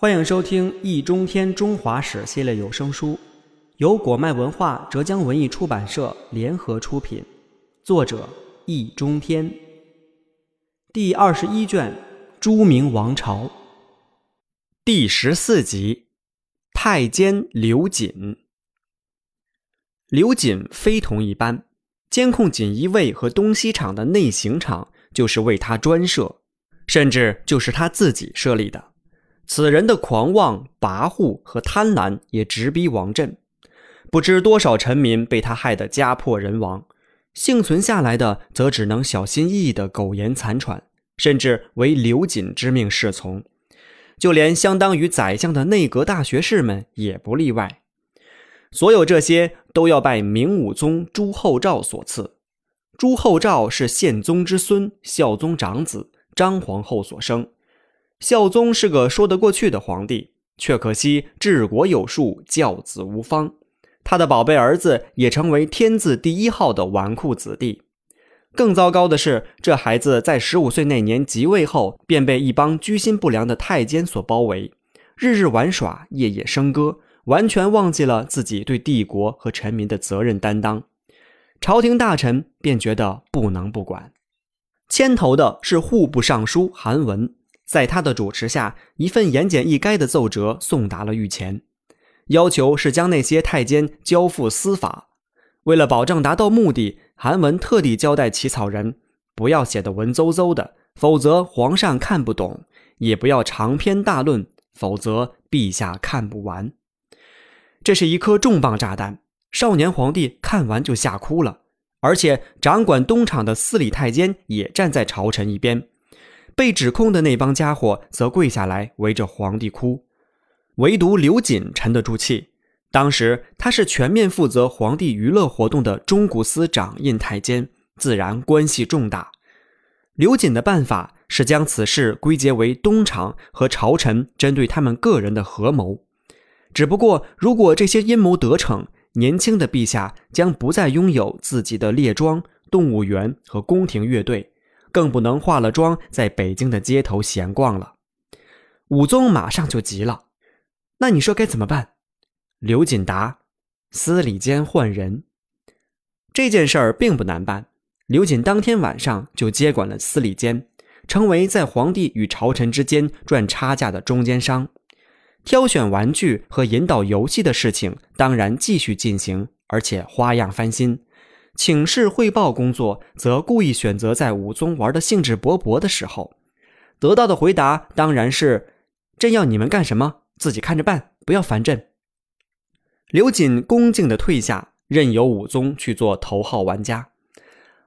欢迎收听《易中天中华史》系列有声书，由果麦文化、浙江文艺出版社联合出品，作者易中天。第二十一卷《朱明王朝》第十四集：太监刘瑾。刘瑾非同一般，监控锦衣卫和东西厂的内刑场就是为他专设，甚至就是他自己设立的。此人的狂妄、跋扈和贪婪也直逼王振，不知多少臣民被他害得家破人亡，幸存下来的则只能小心翼翼地苟延残喘，甚至为刘瑾之命侍从。就连相当于宰相的内阁大学士们也不例外。所有这些都要拜明武宗朱厚照所赐。朱厚照是宪宗之孙，孝宗长子，张皇后所生。孝宗是个说得过去的皇帝，却可惜治国有术，教子无方。他的宝贝儿子也成为天字第一号的纨绔子弟。更糟糕的是，这孩子在十五岁那年即位后，便被一帮居心不良的太监所包围，日日玩耍，夜夜笙歌，完全忘记了自己对帝国和臣民的责任担当。朝廷大臣便觉得不能不管。牵头的是户部尚书韩文。在他的主持下，一份言简意赅的奏折送达了御前，要求是将那些太监交付司法。为了保证达到目的，韩文特地交代起草人不要写得文绉绉的，否则皇上看不懂；也不要长篇大论，否则陛下看不完。这是一颗重磅炸弹，少年皇帝看完就吓哭了，而且掌管东厂的司礼太监也站在朝臣一边。被指控的那帮家伙则跪下来围着皇帝哭，唯独刘瑾沉得住气。当时他是全面负责皇帝娱乐活动的中古司掌印太监，自然关系重大。刘瑾的办法是将此事归结为东厂和朝臣针对他们个人的合谋。只不过，如果这些阴谋得逞，年轻的陛下将不再拥有自己的列庄、动物园和宫廷乐队。更不能化了妆在北京的街头闲逛了。武宗马上就急了，那你说该怎么办？刘瑾答：“司礼监换人。”这件事儿并不难办。刘瑾当天晚上就接管了司礼监，成为在皇帝与朝臣之间赚差价的中间商。挑选玩具和引导游戏的事情当然继续进行，而且花样翻新。请示汇报工作，则故意选择在武宗玩的兴致勃勃的时候，得到的回答当然是：“朕要你们干什么，自己看着办，不要烦朕。”刘瑾恭敬的退下，任由武宗去做头号玩家。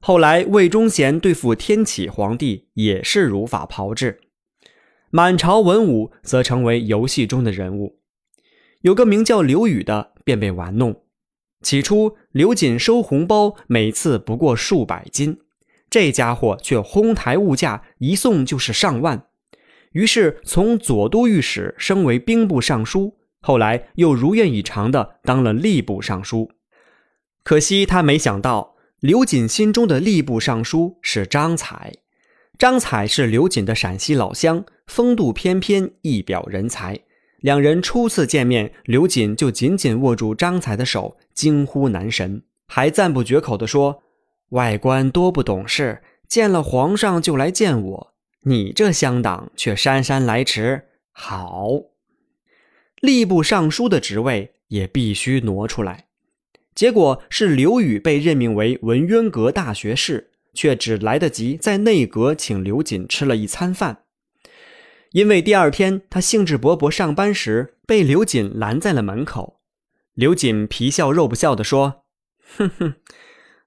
后来魏忠贤对付天启皇帝也是如法炮制，满朝文武则成为游戏中的人物。有个名叫刘宇的便被玩弄。起初，刘瑾收红包，每次不过数百斤，这家伙却哄抬物价，一送就是上万。于是，从左都御史升为兵部尚书，后来又如愿以偿的当了吏部尚书。可惜他没想到，刘瑾心中的吏部尚书是张彩。张彩是刘瑾的陕西老乡，风度翩翩，一表人才。两人初次见面，刘瑾就紧紧握住张才的手，惊呼男神，还赞不绝口地说：“外官多不懂事，见了皇上就来见我，你这乡党却姗姗来迟。好，吏部尚书的职位也必须挪出来。”结果是刘宇被任命为文渊阁大学士，却只来得及在内阁请刘瑾吃了一餐饭。因为第二天他兴致勃勃上班时被刘瑾拦在了门口，刘瑾皮笑肉不笑地说：“哼哼，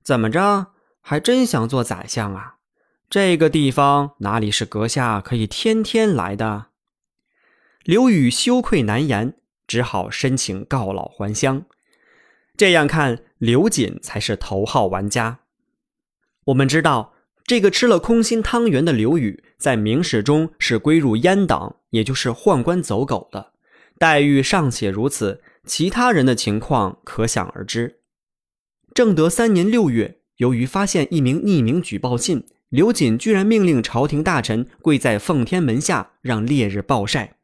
怎么着，还真想做宰相啊？这个地方哪里是阁下可以天天来的？”刘宇羞愧难言，只好申请告老还乡。这样看，刘瑾才是头号玩家。我们知道。这个吃了空心汤圆的刘宇，在明史中是归入阉党，也就是宦官走狗的待遇尚且如此，其他人的情况可想而知。正德三年六月，由于发现一名匿名举报信，刘瑾居然命令朝廷大臣跪在奉天门下，让烈日暴晒。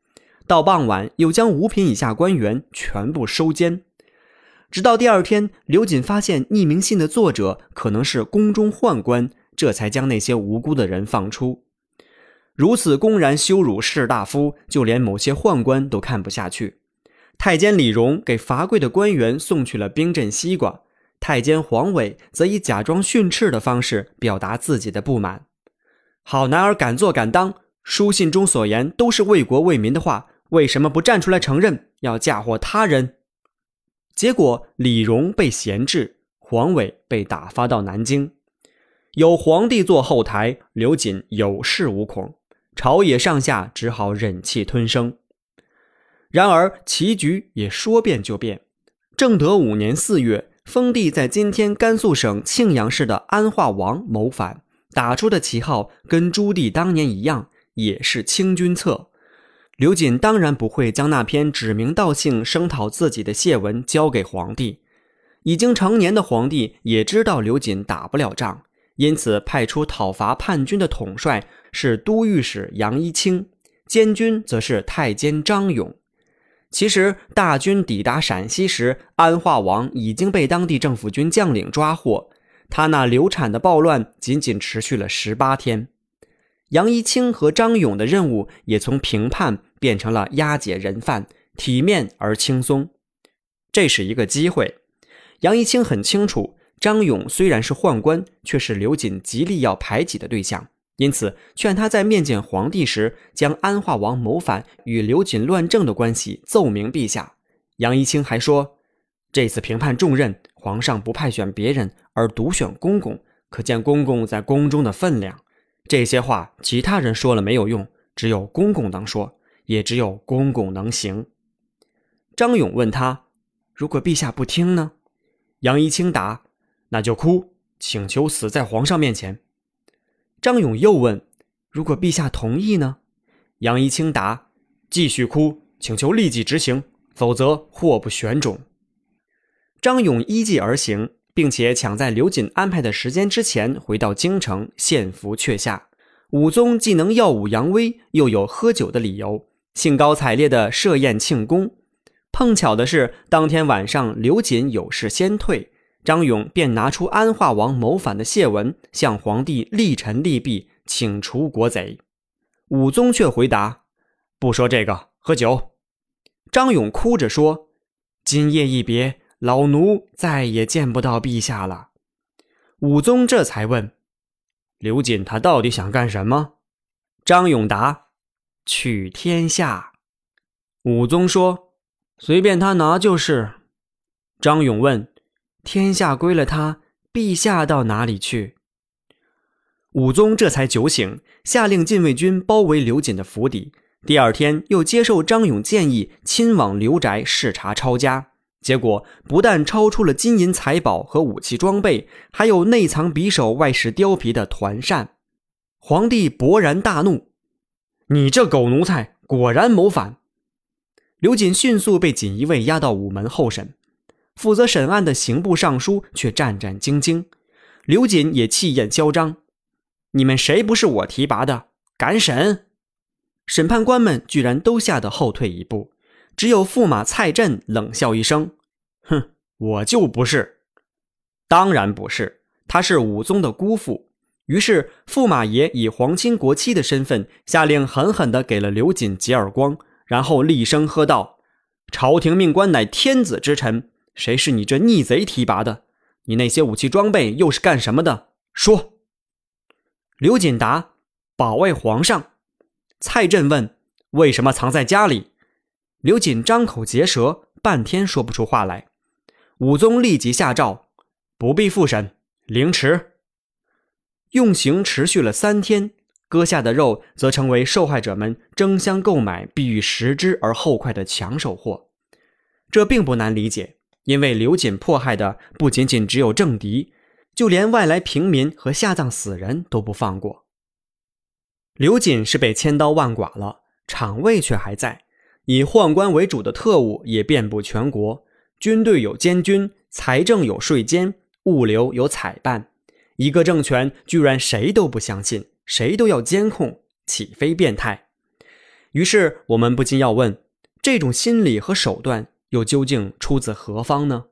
到傍晚又将五品以下官员全部收监。直到第二天，刘瑾发现匿名信的作者可能是宫中宦官，这才将那些无辜的人放出。如此公然羞辱士大夫，就连某些宦官都看不下去。太监李荣给罚跪的官员送去了冰镇西瓜，太监黄伟则以假装训斥的方式表达自己的不满。好男儿敢做敢当，书信中所言都是为国为民的话，为什么不站出来承认，要嫁祸他人？结果，李荣被闲置，黄伟被打发到南京。有皇帝做后台，刘瑾有恃无恐，朝野上下只好忍气吞声。然而棋局也说变就变。正德五年四月，封地在今天甘肃省庆阳市的安化王谋反，打出的旗号跟朱棣当年一样，也是清君侧。刘瑾当然不会将那篇指名道姓声讨自己的谢文交给皇帝。已经成年的皇帝也知道刘瑾打不了仗，因此派出讨伐叛军的统帅是都御史杨一清，监军则是太监张勇。其实大军抵达陕西时，安化王已经被当地政府军将领抓获，他那流产的暴乱仅仅持续了十八天。杨一清和张勇的任务也从平叛变成了押解人犯，体面而轻松。这是一个机会。杨一清很清楚，张勇虽然是宦官，却是刘瑾极力要排挤的对象，因此劝他在面见皇帝时，将安化王谋反与刘瑾乱政的关系奏明陛下。杨一清还说，这次平叛重任，皇上不派选别人，而独选公公，可见公公在宫中的分量。这些话，其他人说了没有用，只有公公能说，也只有公公能行。张勇问他：“如果陛下不听呢？”杨一清答：“那就哭，请求死在皇上面前。”张勇又问：“如果陛下同意呢？”杨一清答：“继续哭，请求立即执行，否则祸不旋踵。”张勇依计而行。并且抢在刘瑾安排的时间之前回到京城献俘阙下。武宗既能耀武扬威，又有喝酒的理由，兴高采烈地设宴庆功。碰巧的是，当天晚上刘瑾有事先退，张勇便拿出安化王谋反的檄文，向皇帝力陈利弊，请除国贼。武宗却回答：“不说这个，喝酒。”张勇哭着说：“今夜一别。”老奴再也见不到陛下了。武宗这才问：“刘瑾他到底想干什么？”张勇答：“取天下。”武宗说：“随便他拿就是。”张勇问：“天下归了他，陛下到哪里去？”武宗这才酒醒，下令禁卫军包围刘瑾的府邸。第二天，又接受张勇建议，亲往刘宅视察抄家。结果不但超出了金银财宝和武器装备，还有内藏匕首、外饰貂皮的团扇。皇帝勃然大怒：“你这狗奴才，果然谋反！”刘瑾迅速被锦衣卫押到午门候审，负责审案的刑部尚书却战战兢兢。刘瑾也气焰嚣张：“你们谁不是我提拔的？敢审！”审判官们居然都吓得后退一步。只有驸马蔡振冷笑一声：“哼，我就不是，当然不是，他是武宗的姑父。”于是驸马爷以皇亲国戚的身份下令，狠狠地给了刘瑾几耳光，然后厉声喝道：“朝廷命官乃天子之臣，谁是你这逆贼提拔的？你那些武器装备又是干什么的？说。”刘瑾答：“保卫皇上。”蔡振问：“为什么藏在家里？”刘瑾张口结舌，半天说不出话来。武宗立即下诏，不必复审，凌迟。用刑持续了三天，割下的肉则成为受害者们争相购买、必欲食之而后快的抢手货。这并不难理解，因为刘瑾迫害的不仅仅只有政敌，就连外来平民和下葬死人都不放过。刘瑾是被千刀万剐了，厂卫却还在。以宦官为主的特务也遍布全国，军队有监军，财政有税监，物流有采办。一个政权居然谁都不相信，谁都要监控，岂非变态？于是我们不禁要问：这种心理和手段又究竟出自何方呢？